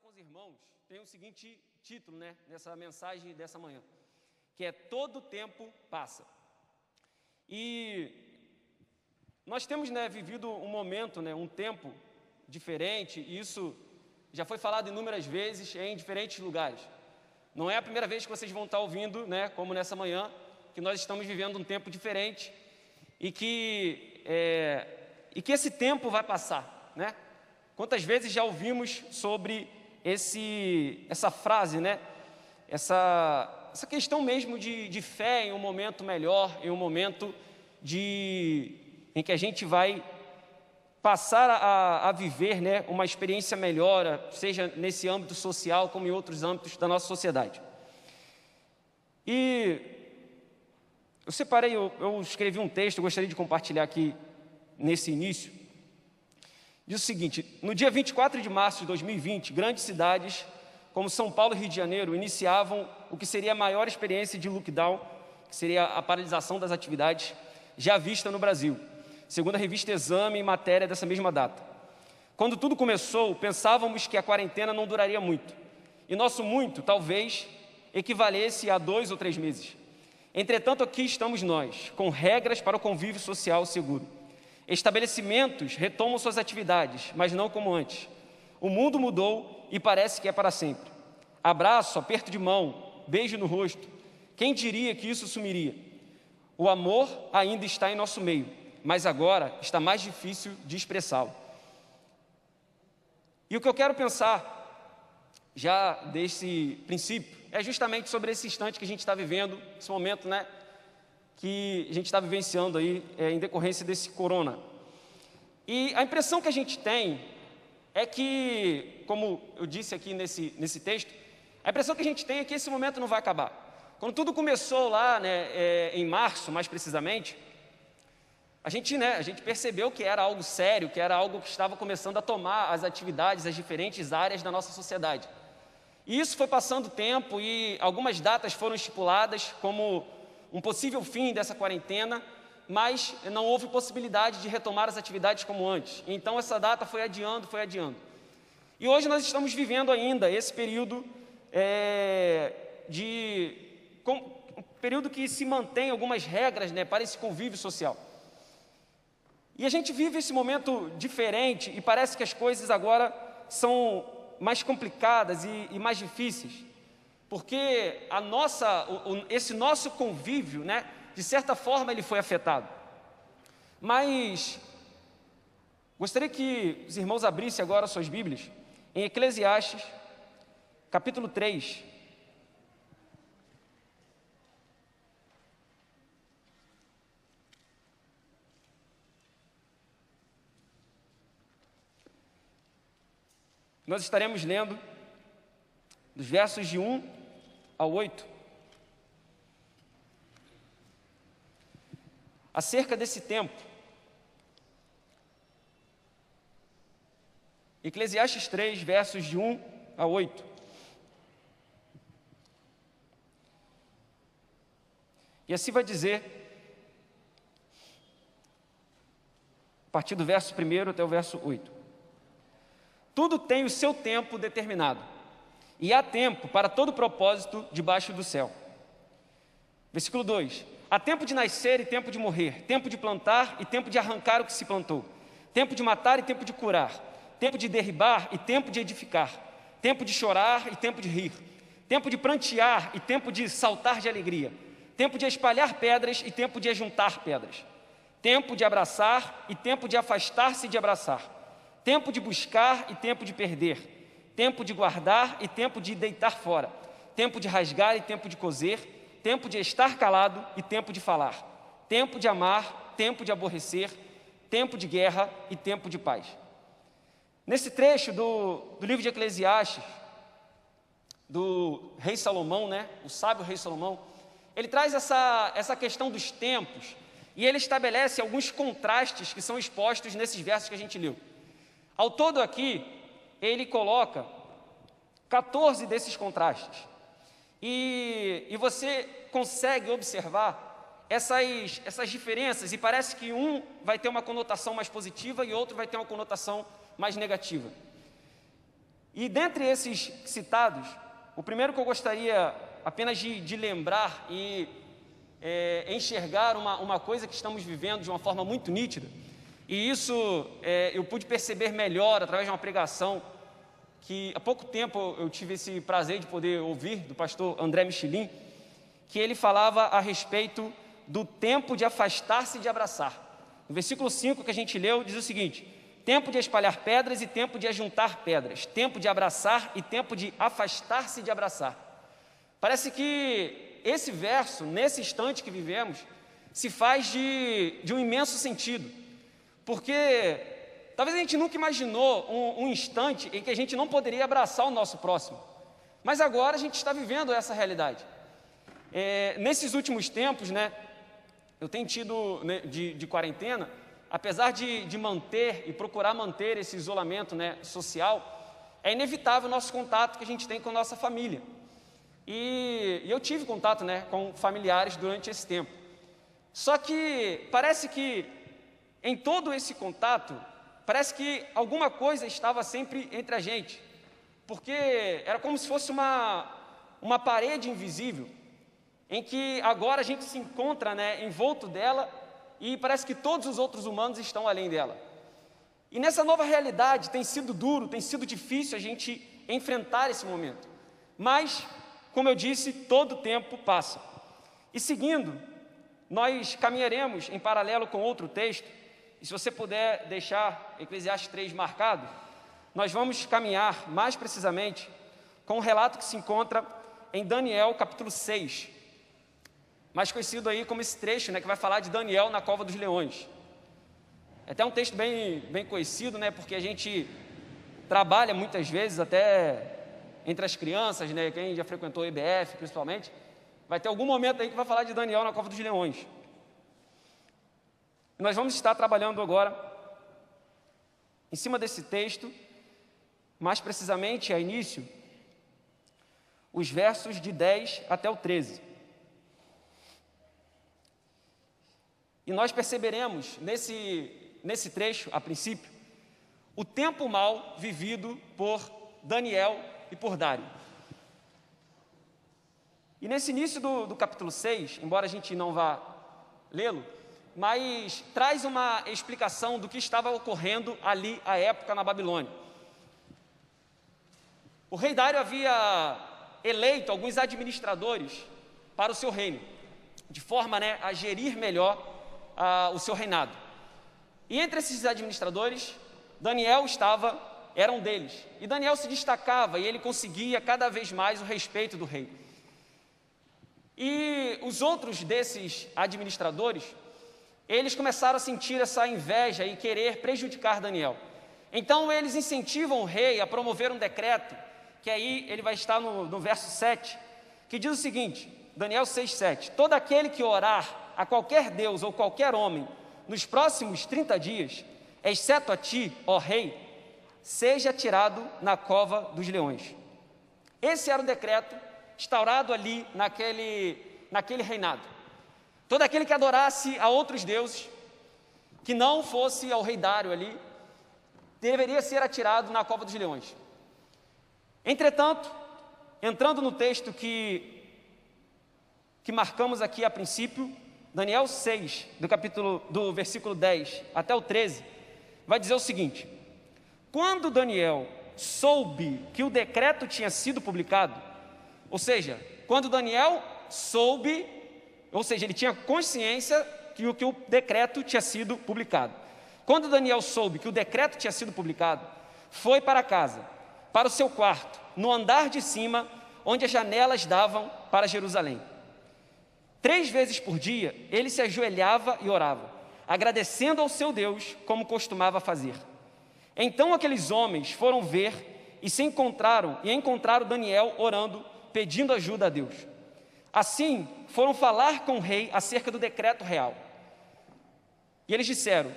com os irmãos, tem o seguinte título, né, nessa mensagem dessa manhã, que é Todo Tempo Passa. E nós temos, né, vivido um momento, né, um tempo diferente, e isso já foi falado inúmeras vezes em diferentes lugares. Não é a primeira vez que vocês vão estar ouvindo, né, como nessa manhã, que nós estamos vivendo um tempo diferente e que, é, e que esse tempo vai passar, né? Quantas vezes já ouvimos sobre esse, essa frase, né? Essa, essa questão mesmo de, de fé em um momento melhor, em um momento de, em que a gente vai passar a, a, viver né, uma experiência melhor, seja nesse âmbito social como em outros âmbitos da nossa sociedade. E eu separei, eu, eu escrevi um texto, gostaria de compartilhar aqui nesse início. Diz o seguinte: no dia 24 de março de 2020, grandes cidades como São Paulo e Rio de Janeiro iniciavam o que seria a maior experiência de lockdown, que seria a paralisação das atividades já vista no Brasil segundo a revista Exame, em matéria dessa mesma data. Quando tudo começou, pensávamos que a quarentena não duraria muito. E nosso muito, talvez, equivalesse a dois ou três meses. Entretanto, aqui estamos nós, com regras para o convívio social seguro. Estabelecimentos retomam suas atividades, mas não como antes. O mundo mudou e parece que é para sempre. Abraço, aperto de mão, beijo no rosto. Quem diria que isso sumiria? O amor ainda está em nosso meio mas agora está mais difícil de expressá-lo. E o que eu quero pensar, já desse princípio, é justamente sobre esse instante que a gente está vivendo, esse momento, né, que a gente está vivenciando aí é, em decorrência desse corona. E a impressão que a gente tem é que, como eu disse aqui nesse, nesse texto, a impressão que a gente tem é que esse momento não vai acabar. Quando tudo começou lá, né, é, em março, mais precisamente, a gente, né, a gente percebeu que era algo sério, que era algo que estava começando a tomar as atividades, as diferentes áreas da nossa sociedade. E isso foi passando tempo e algumas datas foram estipuladas como um possível fim dessa quarentena, mas não houve possibilidade de retomar as atividades como antes. Então essa data foi adiando, foi adiando. E hoje nós estamos vivendo ainda esse período é, de com, um período que se mantém algumas regras né, para esse convívio social. E a gente vive esse momento diferente e parece que as coisas agora são mais complicadas e, e mais difíceis, porque a nossa, o, o, esse nosso convívio, né, de certa forma, ele foi afetado. Mas gostaria que os irmãos abrissem agora suas Bíblias em Eclesiastes, capítulo 3, Nós estaremos lendo dos versos de 1 ao 8. Acerca desse tempo, Eclesiastes 3, versos de 1 a 8. E assim vai dizer, a partir do verso 1 até o verso 8. Tudo tem o seu tempo determinado, e há tempo para todo propósito debaixo do céu. Versículo 2: Há tempo de nascer e tempo de morrer, tempo de plantar e tempo de arrancar o que se plantou, tempo de matar e tempo de curar, tempo de derribar e tempo de edificar, tempo de chorar e tempo de rir, tempo de prantear e tempo de saltar de alegria, tempo de espalhar pedras e tempo de ajuntar pedras, tempo de abraçar e tempo de afastar-se de abraçar tempo de buscar e tempo de perder, tempo de guardar e tempo de deitar fora, tempo de rasgar e tempo de coser, tempo de estar calado e tempo de falar, tempo de amar, tempo de aborrecer, tempo de guerra e tempo de paz. Nesse trecho do, do livro de Eclesiastes, do rei Salomão, né, o sábio rei Salomão, ele traz essa, essa questão dos tempos e ele estabelece alguns contrastes que são expostos nesses versos que a gente leu. Ao todo aqui, ele coloca 14 desses contrastes. E, e você consegue observar essas, essas diferenças, e parece que um vai ter uma conotação mais positiva e outro vai ter uma conotação mais negativa. E dentre esses citados, o primeiro que eu gostaria apenas de, de lembrar e é, enxergar uma, uma coisa que estamos vivendo de uma forma muito nítida, e isso é, eu pude perceber melhor através de uma pregação que há pouco tempo eu tive esse prazer de poder ouvir do pastor André Michelin, que ele falava a respeito do tempo de afastar-se de abraçar. No versículo 5 que a gente leu, diz o seguinte: tempo de espalhar pedras e tempo de ajuntar pedras, tempo de abraçar e tempo de afastar-se de abraçar. Parece que esse verso, nesse instante que vivemos, se faz de, de um imenso sentido, porque talvez a gente nunca imaginou um, um instante em que a gente não poderia abraçar o nosso próximo, mas agora a gente está vivendo essa realidade. É, nesses últimos tempos, né, eu tenho tido né, de, de quarentena, apesar de, de manter e procurar manter esse isolamento né, social, é inevitável o nosso contato que a gente tem com a nossa família. E, e eu tive contato né, com familiares durante esse tempo. Só que parece que em todo esse contato, parece que alguma coisa estava sempre entre a gente, porque era como se fosse uma, uma parede invisível, em que agora a gente se encontra né, envolto dela e parece que todos os outros humanos estão além dela. E nessa nova realidade tem sido duro, tem sido difícil a gente enfrentar esse momento. Mas, como eu disse, todo tempo passa. E seguindo, nós caminharemos em paralelo com outro texto, e se você puder deixar Eclesiastes 3 marcado, nós vamos caminhar mais precisamente com um relato que se encontra em Daniel capítulo 6, mais conhecido aí como esse trecho, né, que vai falar de Daniel na cova dos leões. É até um texto bem, bem conhecido, né, porque a gente trabalha muitas vezes até entre as crianças, né, quem já frequentou o IBF principalmente, vai ter algum momento aí que vai falar de Daniel na cova dos leões. Nós vamos estar trabalhando agora em cima desse texto, mais precisamente a início, os versos de 10 até o 13. E nós perceberemos nesse, nesse trecho, a princípio, o tempo mal vivido por Daniel e por Dário. E nesse início do, do capítulo 6, embora a gente não vá lê-lo, mas traz uma explicação do que estava ocorrendo ali à época na Babilônia. O rei Dário havia eleito alguns administradores para o seu reino, de forma né, a gerir melhor ah, o seu reinado. E entre esses administradores, Daniel estava, era um deles. E Daniel se destacava e ele conseguia cada vez mais o respeito do rei. E os outros desses administradores, eles começaram a sentir essa inveja e querer prejudicar Daniel. Então eles incentivam o rei a promover um decreto, que aí ele vai estar no, no verso 7, que diz o seguinte: Daniel 6,7: Todo aquele que orar a qualquer Deus ou qualquer homem nos próximos 30 dias, exceto a ti, ó rei, seja tirado na cova dos leões. Esse era o decreto instaurado ali naquele, naquele reinado. Todo aquele que adorasse a outros deuses, que não fosse ao rei Dário ali, deveria ser atirado na cova dos leões. Entretanto, entrando no texto que, que marcamos aqui a princípio, Daniel 6, do capítulo do versículo 10 até o 13, vai dizer o seguinte: Quando Daniel soube que o decreto tinha sido publicado, ou seja, quando Daniel soube, ou seja, ele tinha consciência que o, que o decreto tinha sido publicado. Quando Daniel soube que o decreto tinha sido publicado, foi para casa, para o seu quarto, no andar de cima, onde as janelas davam para Jerusalém. Três vezes por dia, ele se ajoelhava e orava, agradecendo ao seu Deus, como costumava fazer. Então aqueles homens foram ver e se encontraram, e encontraram Daniel orando, pedindo ajuda a Deus. Assim, foram falar com o rei acerca do decreto real. E eles disseram: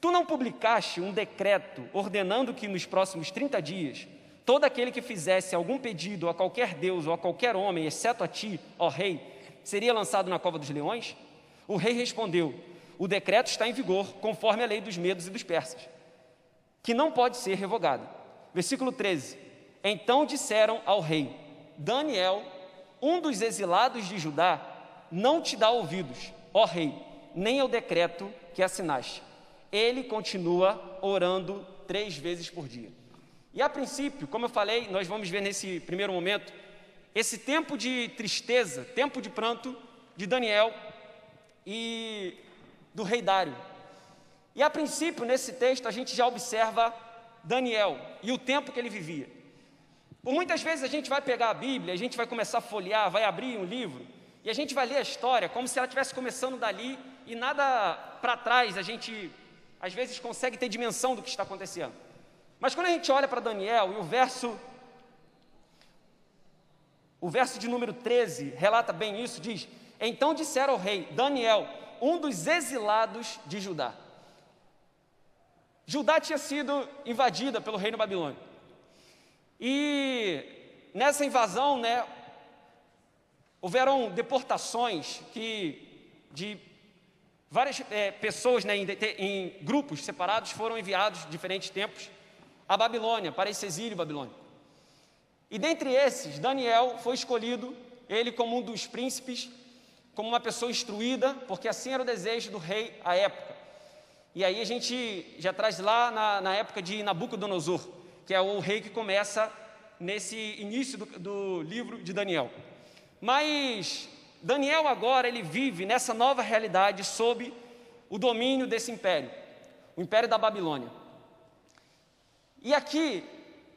Tu não publicaste um decreto ordenando que nos próximos 30 dias todo aquele que fizesse algum pedido a qualquer Deus ou a qualquer homem, exceto a ti, ó rei, seria lançado na cova dos leões? O rei respondeu: O decreto está em vigor, conforme a lei dos medos e dos persas, que não pode ser revogado. Versículo 13: Então disseram ao rei: Daniel, um dos exilados de Judá, não te dá ouvidos, ó rei, nem ao decreto que assinaste. Ele continua orando três vezes por dia. E a princípio, como eu falei, nós vamos ver nesse primeiro momento, esse tempo de tristeza, tempo de pranto de Daniel e do rei Dário. E a princípio, nesse texto, a gente já observa Daniel e o tempo que ele vivia. Por muitas vezes a gente vai pegar a Bíblia, a gente vai começar a folhear, vai abrir um livro, e a gente vai ler a história como se ela estivesse começando dali e nada para trás a gente às vezes consegue ter dimensão do que está acontecendo. Mas quando a gente olha para Daniel e o verso o verso de número 13 relata bem isso, diz: Então disseram ao rei Daniel, um dos exilados de Judá. Judá tinha sido invadida pelo reino babilônico. E nessa invasão, né, houveram deportações que de várias é, pessoas né, em, em grupos separados foram enviados diferentes tempos à Babilônia, para esse exílio babilônico. E dentre esses, Daniel foi escolhido, ele como um dos príncipes, como uma pessoa instruída, porque assim era o desejo do rei à época. E aí a gente já traz lá na, na época de Nabucodonosor, que é o rei que começa nesse início do, do livro de Daniel. Mas Daniel agora ele vive nessa nova realidade sob o domínio desse império, o império da Babilônia. E aqui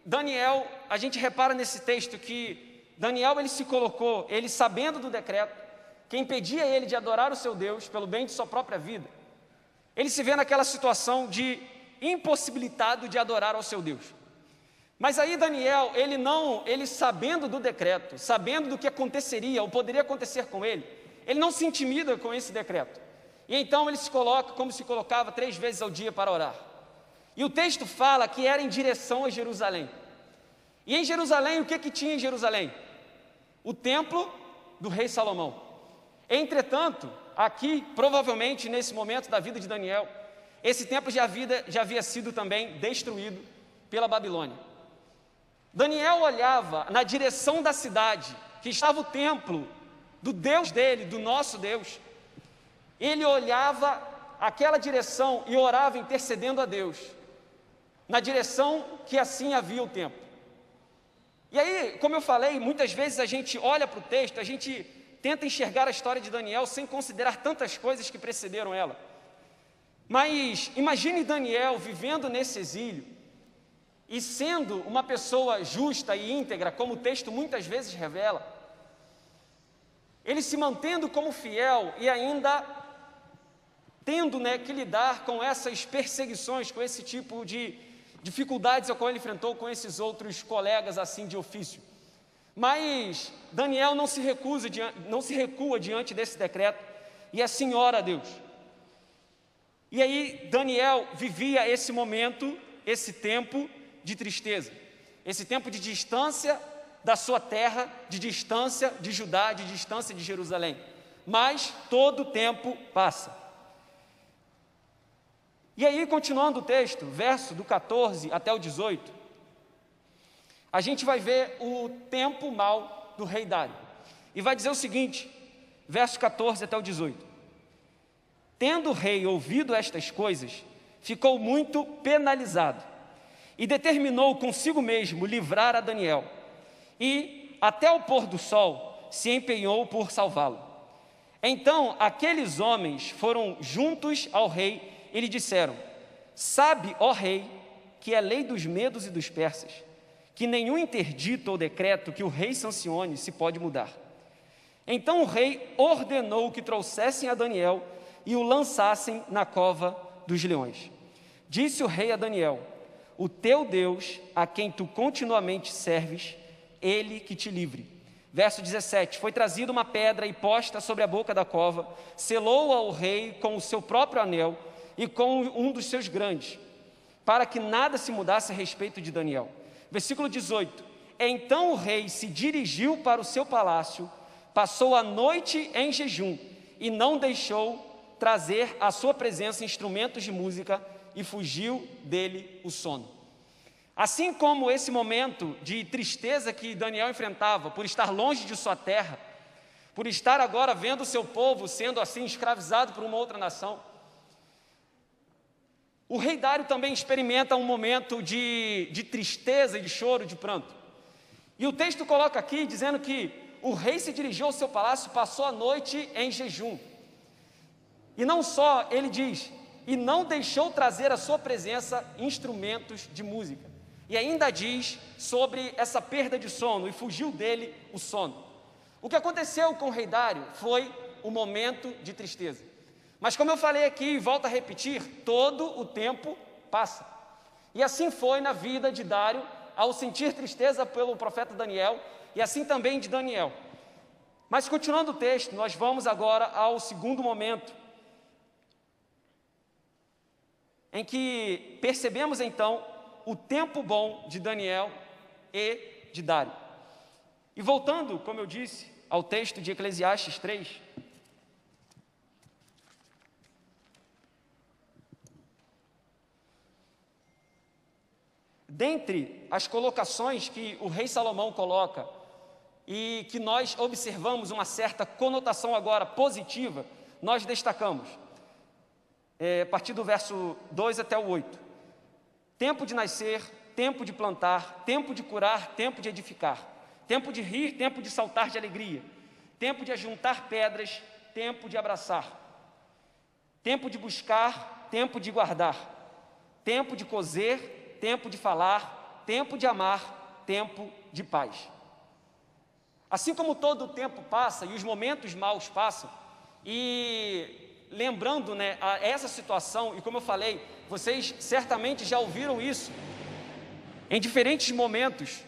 Daniel, a gente repara nesse texto que Daniel ele se colocou, ele sabendo do decreto, que impedia ele de adorar o seu Deus pelo bem de sua própria vida. Ele se vê naquela situação de impossibilitado de adorar ao seu Deus. Mas aí Daniel, ele não, ele sabendo do decreto, sabendo do que aconteceria ou poderia acontecer com ele, ele não se intimida com esse decreto. E então ele se coloca como se colocava três vezes ao dia para orar. E o texto fala que era em direção a Jerusalém. E em Jerusalém, o que, que tinha em Jerusalém? O templo do rei Salomão. Entretanto, aqui, provavelmente nesse momento da vida de Daniel, esse templo já havia, já havia sido também destruído pela Babilônia. Daniel olhava na direção da cidade, que estava o templo do Deus dele, do nosso Deus. Ele olhava aquela direção e orava intercedendo a Deus, na direção que assim havia o tempo. E aí, como eu falei, muitas vezes a gente olha para o texto, a gente tenta enxergar a história de Daniel sem considerar tantas coisas que precederam ela. Mas imagine Daniel vivendo nesse exílio e sendo uma pessoa justa e íntegra, como o texto muitas vezes revela. Ele se mantendo como fiel e ainda tendo né, que lidar com essas perseguições, com esse tipo de dificuldades a qual ele enfrentou com esses outros colegas assim de ofício. Mas Daniel não se recusa, não se recua diante desse decreto e assim ora a Deus. E aí Daniel vivia esse momento, esse tempo de tristeza, esse tempo de distância da sua terra, de distância de Judá, de distância de Jerusalém. Mas todo o tempo passa. E aí, continuando o texto, verso do 14 até o 18, a gente vai ver o tempo mal do rei Dário. E vai dizer o seguinte, verso 14 até o 18: Tendo o rei ouvido estas coisas, ficou muito penalizado e determinou consigo mesmo livrar a Daniel. E, até o pôr do sol, se empenhou por salvá-lo. Então aqueles homens foram juntos ao rei e lhe disseram: Sabe, ó rei, que é lei dos medos e dos persas que nenhum interdito ou decreto que o rei sancione se pode mudar. Então o rei ordenou que trouxessem a Daniel e o lançassem na cova dos leões. Disse o rei a Daniel: O teu Deus, a quem tu continuamente serves, ele que te livre. Verso 17: Foi trazida uma pedra e posta sobre a boca da cova, selou ao rei com o seu próprio anel e com um dos seus grandes, para que nada se mudasse a respeito de Daniel. Versículo 18: Então o rei se dirigiu para o seu palácio, passou a noite em jejum e não deixou trazer à sua presença instrumentos de música e fugiu dele o sono. Assim como esse momento de tristeza que Daniel enfrentava por estar longe de sua terra, por estar agora vendo o seu povo sendo assim escravizado por uma outra nação, o rei Dário também experimenta um momento de, de tristeza, de choro, de pranto. E o texto coloca aqui dizendo que o rei se dirigiu ao seu palácio, passou a noite em jejum. E não só, ele diz, e não deixou trazer à sua presença instrumentos de música. E ainda diz sobre essa perda de sono, e fugiu dele o sono. O que aconteceu com o rei Dário foi um momento de tristeza. Mas como eu falei aqui e volto a repetir, todo o tempo passa. E assim foi na vida de Dário, ao sentir tristeza pelo profeta Daniel, e assim também de Daniel. Mas continuando o texto, nós vamos agora ao segundo momento, em que percebemos então o tempo bom de Daniel e de Dário. E voltando, como eu disse, ao texto de Eclesiastes 3, Dentre as colocações que o rei Salomão coloca e que nós observamos uma certa conotação agora positiva, nós destacamos, é, a partir do verso 2 até o 8. Tempo de nascer, tempo de plantar, tempo de curar, tempo de edificar, tempo de rir, tempo de saltar de alegria, tempo de ajuntar pedras, tempo de abraçar, tempo de buscar, tempo de guardar, tempo de coser, tempo de falar, tempo de amar, tempo de paz. Assim como todo o tempo passa e os momentos maus passam, e lembrando né, essa situação, e como eu falei, vocês certamente já ouviram isso em diferentes momentos,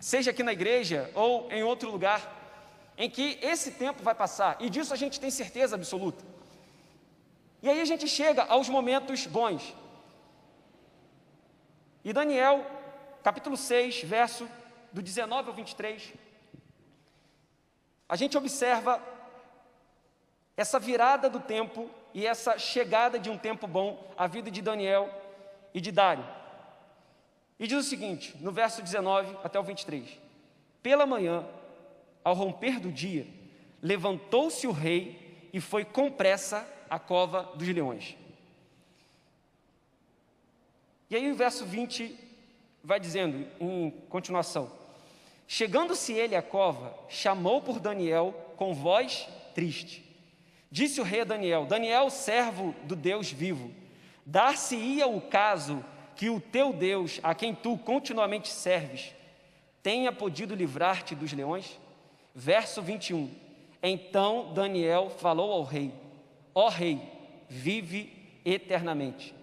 seja aqui na igreja ou em outro lugar, em que esse tempo vai passar, e disso a gente tem certeza absoluta. E aí a gente chega aos momentos bons. E Daniel, capítulo 6, verso do 19 ao 23, a gente observa essa virada do tempo e essa chegada de um tempo bom à vida de Daniel e de Dário. E diz o seguinte, no verso 19 até o 23: Pela manhã, ao romper do dia, levantou-se o rei e foi com pressa à cova dos leões. E aí o verso 20 vai dizendo, em continuação: Chegando-se ele à cova, chamou por Daniel com voz triste. Disse o rei a Daniel: Daniel, servo do Deus vivo, dar-se-ia o caso que o teu Deus, a quem tu continuamente serves, tenha podido livrar-te dos leões? Verso 21. Então Daniel falou ao rei: Ó rei, vive eternamente.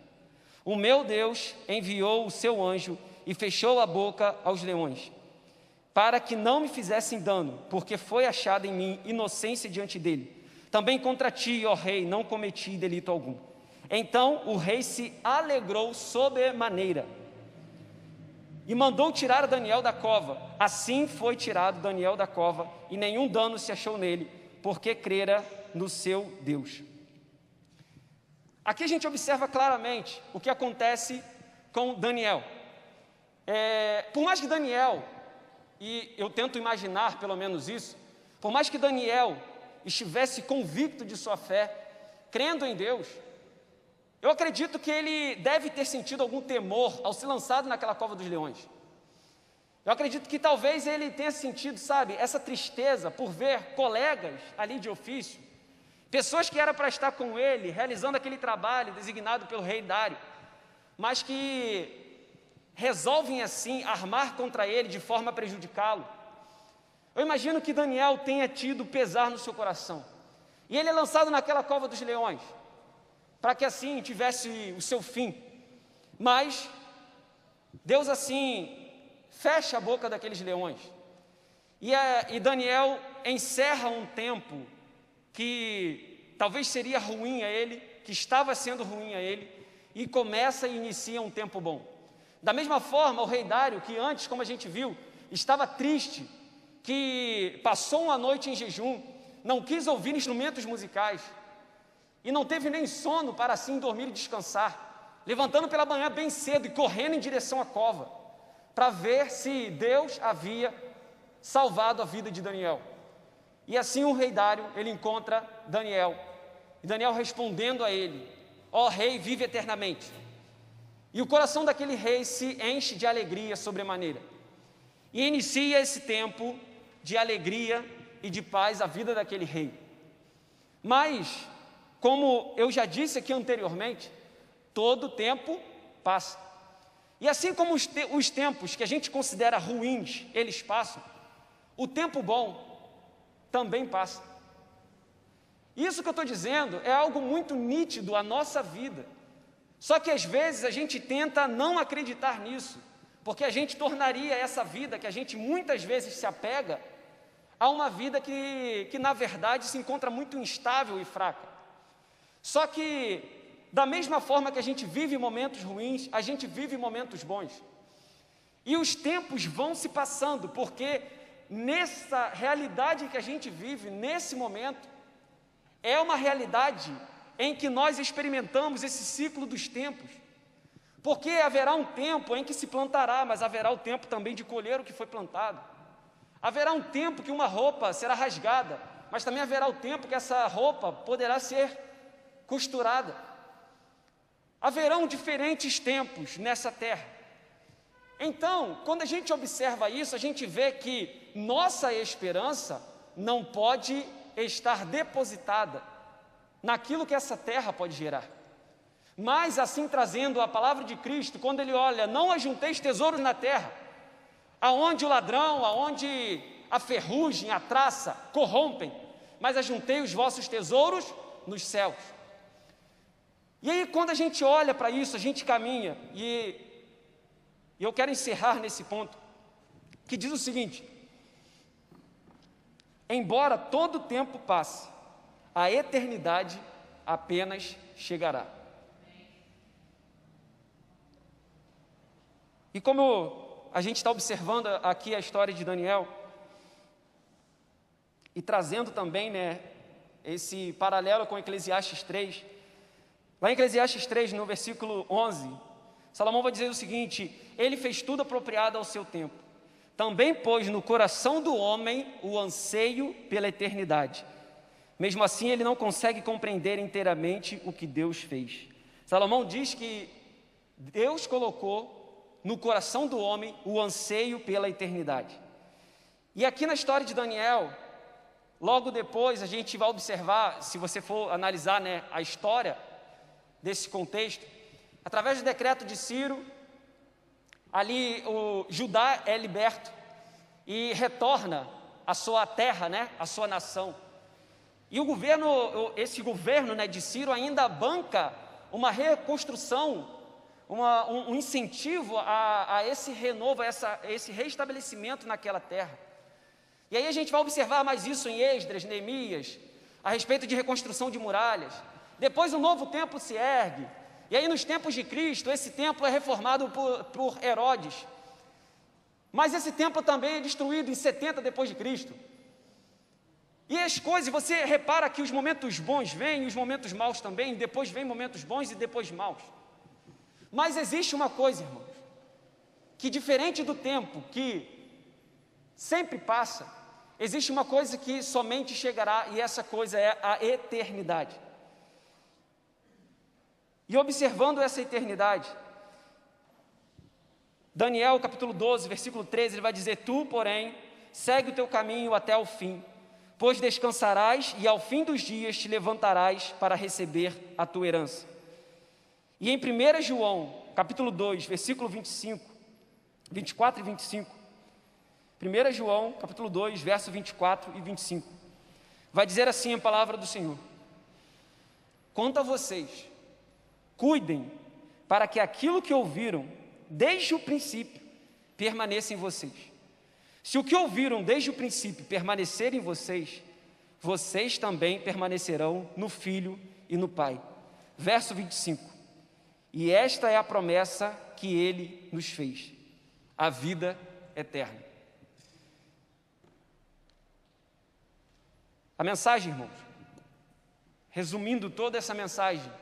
O meu Deus enviou o seu anjo e fechou a boca aos leões, para que não me fizessem dano, porque foi achada em mim inocência diante dele. Também contra ti, ó rei, não cometi delito algum. Então o rei se alegrou sobremaneira e mandou tirar Daniel da cova. Assim foi tirado Daniel da cova, e nenhum dano se achou nele, porque crera no seu Deus. Aqui a gente observa claramente o que acontece com Daniel. É, por mais que Daniel, e eu tento imaginar pelo menos isso, por mais que Daniel estivesse convicto de sua fé, crendo em Deus, eu acredito que ele deve ter sentido algum temor ao ser lançado naquela cova dos leões. Eu acredito que talvez ele tenha sentido, sabe, essa tristeza por ver colegas ali de ofício, pessoas que eram para estar com ele, realizando aquele trabalho designado pelo rei Dário, mas que resolvem assim armar contra ele de forma a prejudicá-lo. Eu imagino que Daniel tenha tido pesar no seu coração. E ele é lançado naquela cova dos leões, para que assim tivesse o seu fim. Mas Deus assim fecha a boca daqueles leões. E, e Daniel encerra um tempo que talvez seria ruim a ele, que estava sendo ruim a ele, e começa e inicia um tempo bom. Da mesma forma, o rei Dário, que antes, como a gente viu, estava triste que passou uma noite em jejum, não quis ouvir instrumentos musicais e não teve nem sono para assim dormir e descansar, levantando pela manhã bem cedo e correndo em direção à cova. para ver se Deus havia salvado a vida de Daniel. E assim o rei Dário, ele encontra Daniel. E Daniel respondendo a ele: Ó oh, rei, vive eternamente. E o coração daquele rei se enche de alegria sobremaneira. E inicia esse tempo de alegria e de paz a vida daquele rei. Mas, como eu já disse aqui anteriormente, todo tempo passa. E assim como os, te os tempos que a gente considera ruins, eles passam, o tempo bom também passa. Isso que eu estou dizendo é algo muito nítido à nossa vida. Só que às vezes a gente tenta não acreditar nisso, porque a gente tornaria essa vida que a gente muitas vezes se apega a uma vida que, que na verdade se encontra muito instável e fraca. Só que, da mesma forma que a gente vive momentos ruins, a gente vive momentos bons. E os tempos vão se passando, porque nessa realidade que a gente vive, nesse momento, é uma realidade em que nós experimentamos esse ciclo dos tempos. Porque haverá um tempo em que se plantará, mas haverá o tempo também de colher o que foi plantado. Haverá um tempo que uma roupa será rasgada, mas também haverá o tempo que essa roupa poderá ser costurada. Haverão diferentes tempos nessa terra. Então, quando a gente observa isso, a gente vê que nossa esperança não pode estar depositada naquilo que essa terra pode gerar. Mas assim trazendo a palavra de Cristo, quando ele olha, não ajunteis tesouros na terra, aonde o ladrão, aonde a ferrugem, a traça corrompem, mas ajuntei os vossos tesouros nos céus. E aí, quando a gente olha para isso, a gente caminha, e, e eu quero encerrar nesse ponto, que diz o seguinte: embora todo o tempo passe, a eternidade apenas chegará. E como a gente está observando aqui a história de Daniel, e trazendo também né, esse paralelo com Eclesiastes 3, lá em Eclesiastes 3, no versículo 11, Salomão vai dizer o seguinte: Ele fez tudo apropriado ao seu tempo, também pôs no coração do homem o anseio pela eternidade. Mesmo assim, ele não consegue compreender inteiramente o que Deus fez. Salomão diz que Deus colocou no coração do homem o anseio pela eternidade. E aqui na história de Daniel, logo depois a gente vai observar, se você for analisar né, a história desse contexto, através do decreto de Ciro, ali o Judá é liberto e retorna à sua terra, né, à sua nação. E o governo, esse governo né, de Ciro ainda banca uma reconstrução, uma, um, um, incentivo a, a, esse renovo, a, essa, a esse restabelecimento naquela terra. E aí a gente vai observar mais isso em Esdras, Neemias, a respeito de reconstrução de muralhas. Depois o novo templo se ergue. E aí nos tempos de Cristo, esse templo é reformado por, por Herodes. Mas esse templo também é destruído em 70 depois de Cristo. E as coisas, você repara que os momentos bons vêm, os momentos maus também, depois vem momentos bons e depois maus. Mas existe uma coisa, irmãos, que diferente do tempo que sempre passa, existe uma coisa que somente chegará e essa coisa é a eternidade. E observando essa eternidade, Daniel capítulo 12, versículo 13, ele vai dizer: Tu, porém, segue o teu caminho até o fim pois descansarás e ao fim dos dias te levantarás para receber a tua herança. E em 1 João, capítulo 2, versículo 25, 24 e 25, 1 João, capítulo 2, verso 24 e 25, vai dizer assim a palavra do Senhor: Quanto a vocês, cuidem para que aquilo que ouviram desde o princípio permaneça em vocês. Se o que ouviram desde o princípio permanecer em vocês, vocês também permanecerão no Filho e no Pai. Verso 25. E esta é a promessa que ele nos fez: a vida eterna. A mensagem, irmãos, resumindo toda essa mensagem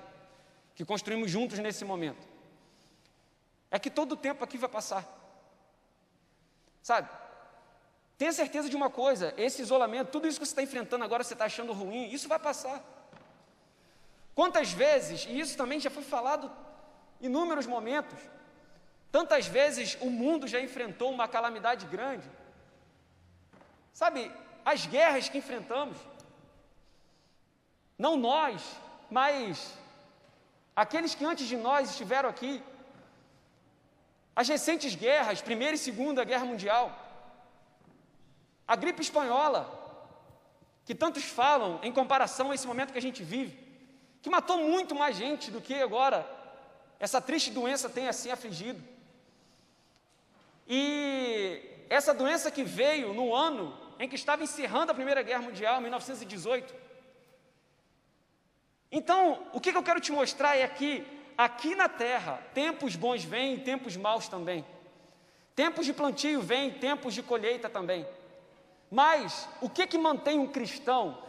que construímos juntos nesse momento, é que todo o tempo aqui vai passar. Sabe? Tenha certeza de uma coisa: esse isolamento, tudo isso que você está enfrentando agora, você está achando ruim, isso vai passar. Quantas vezes, e isso também já foi falado inúmeros momentos, tantas vezes o mundo já enfrentou uma calamidade grande. Sabe, as guerras que enfrentamos, não nós, mas aqueles que antes de nós estiveram aqui, as recentes guerras, Primeira e Segunda Guerra Mundial, a gripe espanhola, que tantos falam em comparação a esse momento que a gente vive, que matou muito mais gente do que agora essa triste doença tem assim afligido. E essa doença que veio no ano em que estava encerrando a Primeira Guerra Mundial, 1918. Então, o que eu quero te mostrar é que aqui na terra, tempos bons vêm e tempos maus também. Tempos de plantio vêm, tempos de colheita também. Mas o que que mantém um cristão?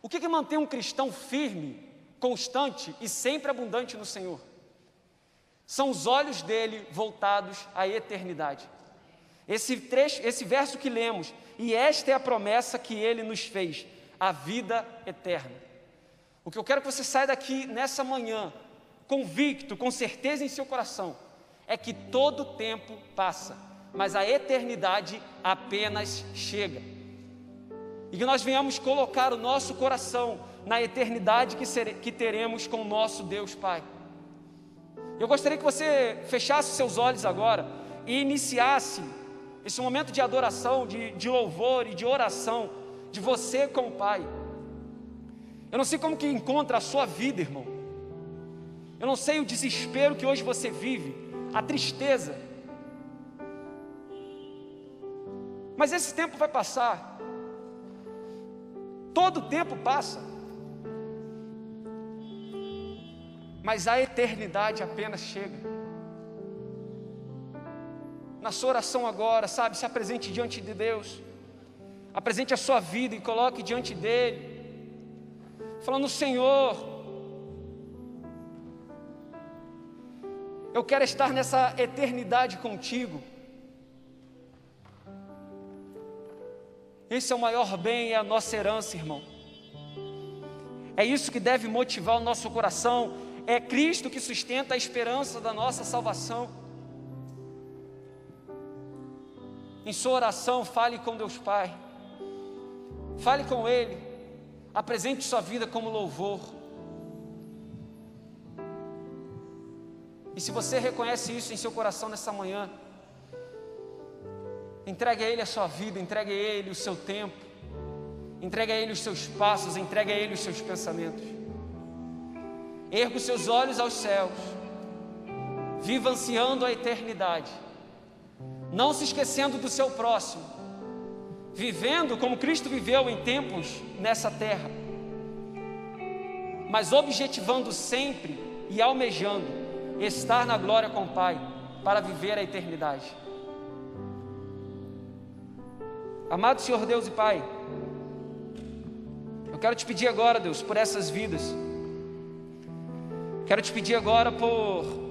O que que mantém um cristão firme, constante e sempre abundante no Senhor? São os olhos dele voltados à eternidade. Esse trecho, esse verso que lemos, e esta é a promessa que ele nos fez, a vida eterna. O que eu quero que você saia daqui nessa manhã, convicto, com certeza em seu coração, é que todo tempo passa, mas a eternidade apenas chega. E que nós venhamos colocar o nosso coração na eternidade que, que teremos com o nosso Deus Pai. Eu gostaria que você fechasse seus olhos agora e iniciasse esse momento de adoração, de, de louvor e de oração de você com o Pai. Eu não sei como que encontra a sua vida, irmão. Eu não sei o desespero que hoje você vive, a tristeza. Mas esse tempo vai passar. Todo tempo passa. Mas a eternidade apenas chega na sua oração agora, sabe? Se apresente diante de Deus. Apresente a sua vida e coloque diante dele. Falando, Senhor, eu quero estar nessa eternidade contigo. Esse é o maior bem, é a nossa herança, irmão. É isso que deve motivar o nosso coração. É Cristo que sustenta a esperança da nossa salvação. Em sua oração, fale com Deus Pai. Fale com Ele. Apresente sua vida como louvor. E se você reconhece isso em seu coração nessa manhã, entregue a Ele a sua vida, entregue a Ele o seu tempo, entregue a Ele os seus passos, entregue a Ele os seus pensamentos. Erga os seus olhos aos céus, viva ansiando a eternidade não se esquecendo do seu próximo, vivendo como Cristo viveu em tempos nessa terra, mas objetivando sempre e almejando estar na glória com o Pai para viver a eternidade. Amado Senhor Deus e Pai, eu quero te pedir agora, Deus, por essas vidas. Quero te pedir agora por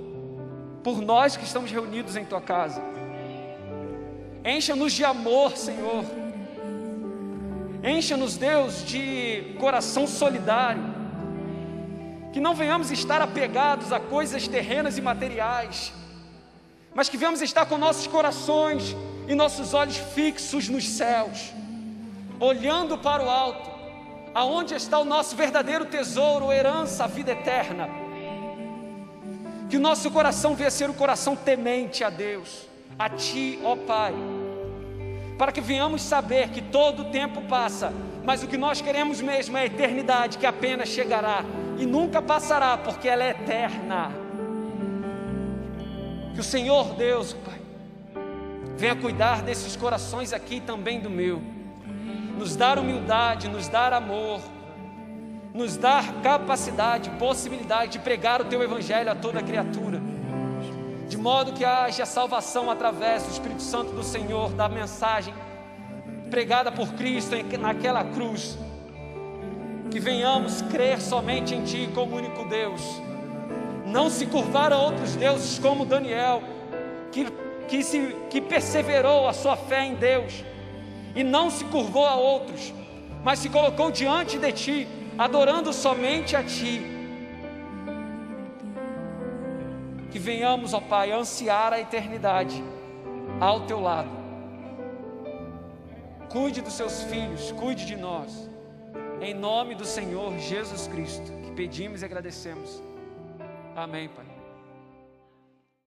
por nós que estamos reunidos em tua casa. Encha-nos de amor, Senhor. Encha-nos, Deus, de coração solidário. Que não venhamos estar apegados a coisas terrenas e materiais, mas que venhamos estar com nossos corações e nossos olhos fixos nos céus, olhando para o alto, aonde está o nosso verdadeiro tesouro, herança, a vida eterna. Que o nosso coração venha ser o coração temente a Deus a Ti, ó Pai, para que venhamos saber que todo o tempo passa, mas o que nós queremos mesmo é a eternidade que apenas chegará e nunca passará, porque ela é eterna. Que o Senhor Deus, Pai, venha cuidar desses corações aqui também do meu, nos dar humildade, nos dar amor, nos dar capacidade, possibilidade de pregar o Teu Evangelho a toda criatura de modo que haja salvação através do Espírito Santo do Senhor, da mensagem pregada por Cristo naquela cruz. Que venhamos crer somente em Ti como único Deus, não se curvar a outros deuses como Daniel, que, que, se, que perseverou a sua fé em Deus e não se curvou a outros, mas se colocou diante de Ti, adorando somente a Ti. Que venhamos, ó Pai, ansiar a eternidade ao Teu lado. Cuide dos seus filhos, cuide de nós. Em nome do Senhor Jesus Cristo, que pedimos e agradecemos. Amém, Pai.